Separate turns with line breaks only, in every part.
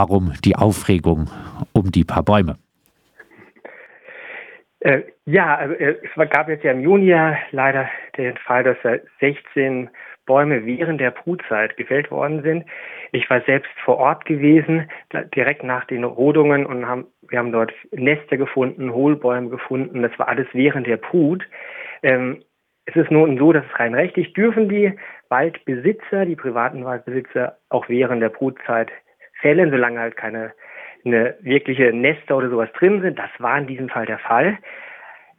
warum die Aufregung um die paar Bäume?
Äh, ja, also, äh, es gab jetzt ja im Juni ja leider den Fall, dass 16 Bäume während der Brutzeit gefällt worden sind. Ich war selbst vor Ort gewesen, direkt nach den Rodungen und haben, wir haben dort Nester gefunden, Hohlbäume gefunden. Das war alles während der Brut. Ähm, es ist nun so, dass es rein rechtlich dürfen die Waldbesitzer, die privaten Waldbesitzer auch während der Brutzeit fällen, solange halt keine eine wirkliche Nester oder sowas drin sind. Das war in diesem Fall der Fall.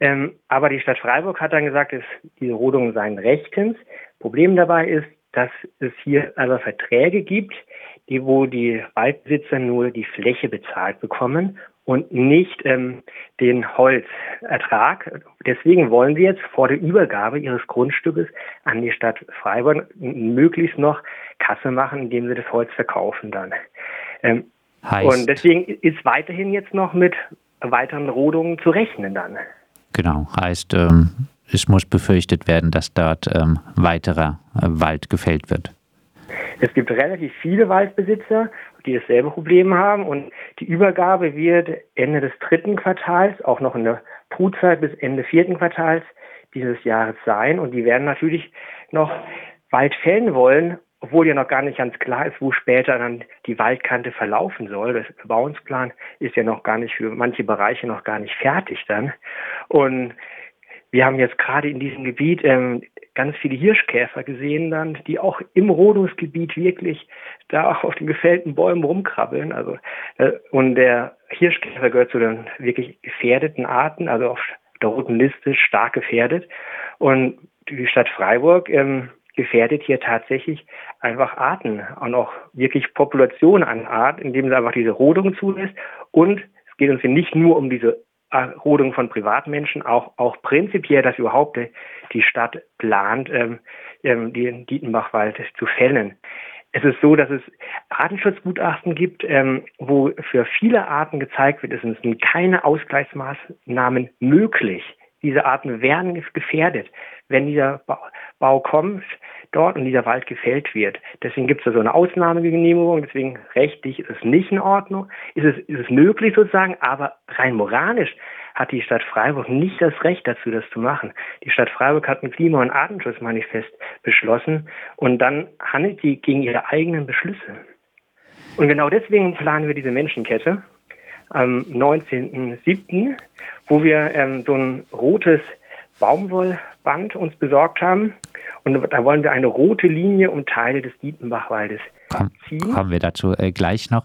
Ähm, aber die Stadt Freiburg hat dann gesagt, dass diese Rodungen seien rechtens. Problem dabei ist, dass es hier aber Verträge gibt, die, wo die Waldbesitzer nur die Fläche bezahlt bekommen und nicht ähm, den Holzertrag. Deswegen wollen sie jetzt vor der Übergabe ihres Grundstückes an die Stadt Freiburg möglichst noch Kasse machen, indem sie das Holz verkaufen dann. Ähm, und deswegen ist weiterhin jetzt noch mit weiteren Rodungen zu rechnen dann.
Genau, heißt, ähm, es muss befürchtet werden, dass dort ähm, weiterer äh, Wald gefällt wird.
Es gibt relativ viele Waldbesitzer, die dasselbe Problem haben und die Übergabe wird Ende des dritten Quartals, auch noch in der Brutzeit bis Ende vierten Quartals dieses Jahres sein und die werden natürlich noch Wald fällen wollen obwohl ja noch gar nicht ganz klar ist, wo später dann die Waldkante verlaufen soll. Der Bebauungsplan ist ja noch gar nicht für manche Bereiche noch gar nicht fertig dann. Und wir haben jetzt gerade in diesem Gebiet ähm, ganz viele Hirschkäfer gesehen dann, die auch im Rodungsgebiet wirklich da auch auf den gefällten Bäumen rumkrabbeln. Also äh, und der Hirschkäfer gehört zu den wirklich gefährdeten Arten, also auf der roten Liste stark gefährdet. Und die Stadt Freiburg ähm, gefährdet hier tatsächlich einfach Arten und auch wirklich Populationen an Arten, indem sie einfach diese Rodung zulässt. Und es geht uns hier nicht nur um diese Rodung von Privatmenschen, auch, auch prinzipiell, dass überhaupt die Stadt plant, ähm, ähm, den Dietenbachwald zu fällen. Es ist so, dass es Artenschutzgutachten gibt, ähm, wo für viele Arten gezeigt wird, es sind keine Ausgleichsmaßnahmen möglich. Diese Arten werden gefährdet, wenn dieser Bau kommt dort und dieser Wald gefällt wird. Deswegen gibt es da so eine Ausnahmegenehmigung, deswegen rechtlich ist es nicht in Ordnung, ist es, ist es möglich sozusagen, aber rein moralisch hat die Stadt Freiburg nicht das Recht dazu, das zu machen. Die Stadt Freiburg hat ein Klima- und Artenschutzmanifest beschlossen und dann handelt die gegen ihre eigenen Beschlüsse. Und genau deswegen planen wir diese Menschenkette am 19.07., wo wir ähm, so ein rotes Baumwollband uns besorgt haben. Und da wollen wir eine rote Linie um Teile des Dietenbachwaldes ziehen.
Kommen wir dazu äh, gleich noch.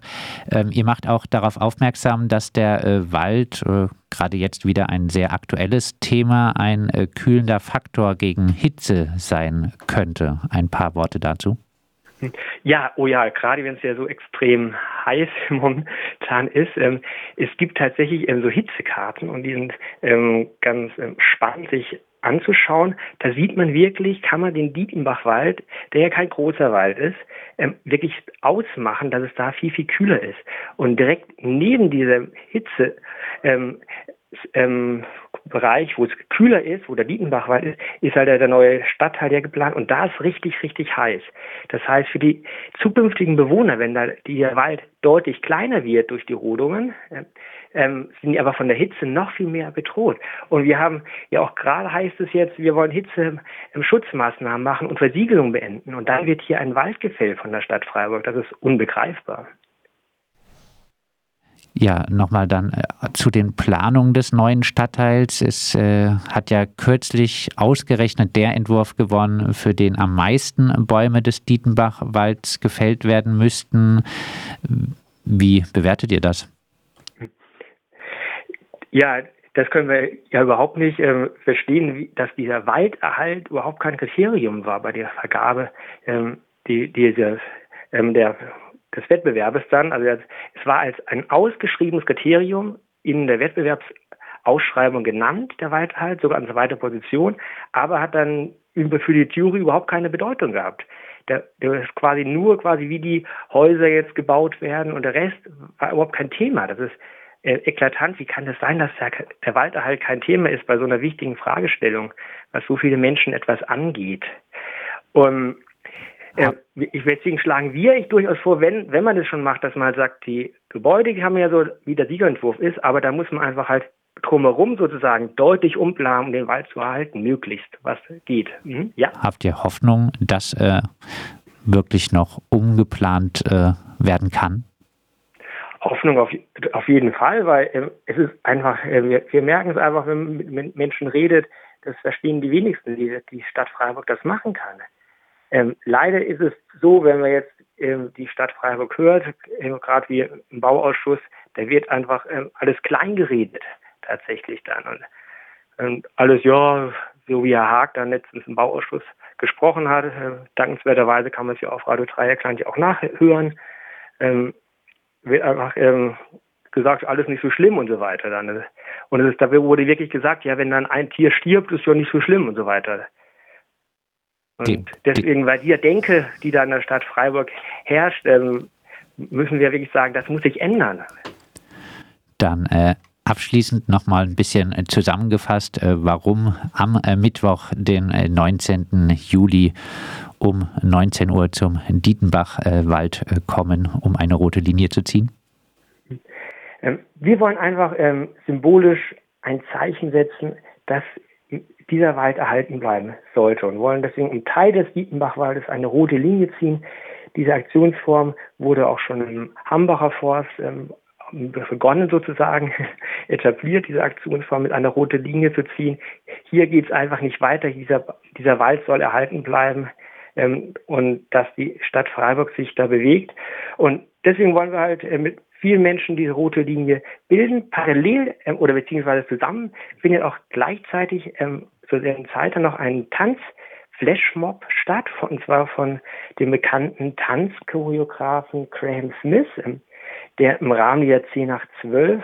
Ähm, ihr macht auch darauf aufmerksam, dass der äh, Wald, äh, gerade jetzt wieder ein sehr aktuelles Thema, ein äh, kühlender Faktor gegen Hitze sein könnte. Ein paar Worte dazu.
Ja, oh ja, gerade wenn es ja so extrem heiß momentan ist. Ähm, es gibt tatsächlich ähm, so Hitzekarten und die sind ähm, ganz ähm, spannend sich anzuschauen. Da sieht man wirklich, kann man den Dietenbachwald, der ja kein großer Wald ist, ähm, wirklich ausmachen, dass es da viel, viel kühler ist. Und direkt neben dieser Hitze ähm, ähm, Bereich, wo es kühler ist, wo der Dietenbachwald ist, ist halt der neue Stadtteil ja geplant und da ist richtig, richtig heiß. Das heißt, für die zukünftigen Bewohner, wenn da der Wald deutlich kleiner wird durch die Rodungen, äh, ähm, sind die aber von der Hitze noch viel mehr bedroht. Und wir haben ja auch gerade heißt es jetzt, wir wollen Hitze im Schutzmaßnahmen machen und Versiegelung beenden. Und dann wird hier ein Wald gefällt von der Stadt Freiburg. Das ist unbegreifbar.
Ja, nochmal dann äh, zu den Planungen des neuen Stadtteils. Es äh, hat ja kürzlich ausgerechnet der Entwurf gewonnen, für den am meisten Bäume des Dietenbachwalds gefällt werden müssten. Wie bewertet ihr das?
Ja, das können wir ja überhaupt nicht äh, verstehen, wie, dass dieser Walderhalt überhaupt kein Kriterium war bei der Vergabe ähm, die, dieses, ähm, der des Wettbewerbes dann. Also es war als ein ausgeschriebenes Kriterium in der Wettbewerbsausschreibung genannt, der Weiterhalt, sogar an zweiter Position, aber hat dann für die Jury überhaupt keine Bedeutung gehabt. Der, der ist quasi nur quasi wie die Häuser jetzt gebaut werden und der Rest war überhaupt kein Thema. Das ist äh, eklatant. Wie kann es das sein, dass der, der Walderhalt kein Thema ist bei so einer wichtigen Fragestellung, was so viele Menschen etwas angeht? Und Äh, ich deswegen schlagen wir ich durchaus vor, wenn, wenn man das schon macht, dass man halt sagt, die Gebäude die haben ja so, wie der Siegerentwurf ist, aber da muss man einfach halt drumherum sozusagen deutlich umplanen, um den Wald zu erhalten, möglichst, was geht.
Mhm. Ja. Habt ihr Hoffnung, dass äh, wirklich noch umgeplant äh, werden kann?
Hoffnung auf, auf jeden Fall, weil äh, es ist einfach, äh, wir, wir, merken es einfach, wenn man mit Menschen redet, das verstehen die wenigsten, wie die Stadt Freiburg das machen kann. Ähm, leider ist es so, wenn man jetzt ähm, die Stadt Freiburg hört, ähm, gerade wie im Bauausschuss, da wird einfach ähm, alles kleingeredet tatsächlich dann. Und, und, alles, ja, so wie Herr Haag dann letztens im Bauausschuss gesprochen hat, äh, dankenswerterweise kann man es ja auf Radio Dreieckland ja auch nachhören, ähm, wird einfach ähm, gesagt, alles nicht so schlimm und so weiter. Dann. Und es ist, da wurde wirklich gesagt, ja, wenn dann ein Tier stirbt, ist ja nicht so schlimm und so weiter. Und die, deswegen, weil die Denke, die da in der Stadt Freiburg herrscht, ähm, müssen wir wirklich sagen, das muss sich ändern.
Dann äh, abschließend nochmal ein bisschen äh, zusammengefasst, äh, warum am äh, Mittwoch, den 19. Juli um 19 Uhr zum Dietenbachwald kommen, um eine rote Linie zu ziehen?
Ähm, wir wollen einfach ähm, symbolisch ein Zeichen setzen, dass dieser Wald erhalten bleiben sollte und wollen deswegen im Teil des Dietenbachwaldes eine rote Linie ziehen. Diese Aktionsform wurde auch schon im Hambacher Forst ähm, begonnen sozusagen, etabliert, diese Aktionsform mit einer roten Linie zu ziehen. Hier geht es einfach nicht weiter. Dieser, dieser Wald soll erhalten bleiben ähm, und dass die Stadt Freiburg sich da bewegt. Und deswegen wollen wir halt äh, mit vielen Menschen diese rote Linie bilden. Parallel ähm, oder beziehungsweise zusammen findet auch gleichzeitig ähm, zur selben Zeit dann noch ein Tanz Flashmob statt, und zwar von dem bekannten Tanzchoreografen Graham Smith, ähm, der im Rahmen der 10 nach 12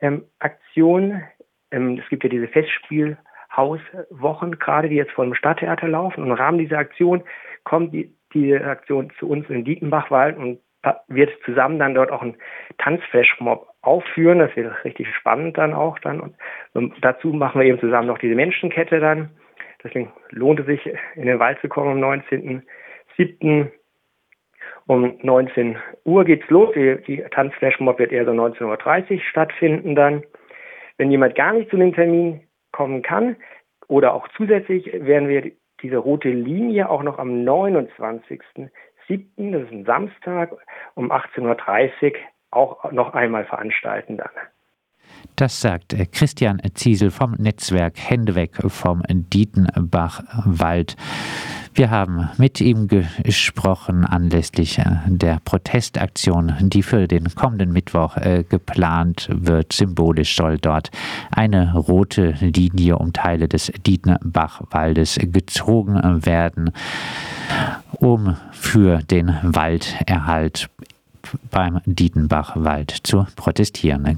ähm, Aktion, ähm, es gibt ja diese Festspielhauswochen gerade, die jetzt vor dem Stadttheater laufen, und im Rahmen dieser Aktion kommt die, diese Aktion zu uns in Dietenbachwald und wird zusammen dann dort auch ein Tanzflashmob aufführen. Das wird richtig spannend dann auch dann. Und, und dazu machen wir eben zusammen noch diese Menschenkette dann. Deswegen lohnt es sich, in den Wald zu kommen am 19.07. Um 19 Uhr geht's los. Die, die Tanzflashmob wird eher so 19.30 Uhr stattfinden dann. Wenn jemand gar nicht zu dem Termin kommen kann oder auch zusätzlich werden wir diese rote Linie auch noch am 29.07., das ist ein Samstag, um 18.30 Uhr auch noch einmal veranstalten dann.
Das sagt Christian Ziesel vom Netzwerk Hände weg vom Dietenbachwald. Wir haben mit ihm gesprochen anlässlich der Protestaktion, die für den kommenden Mittwoch äh, geplant wird. Symbolisch soll dort eine rote Linie um Teile des Dietenbachwaldes gezogen werden, um für den Walderhalt beim Dietenbachwald zu protestieren.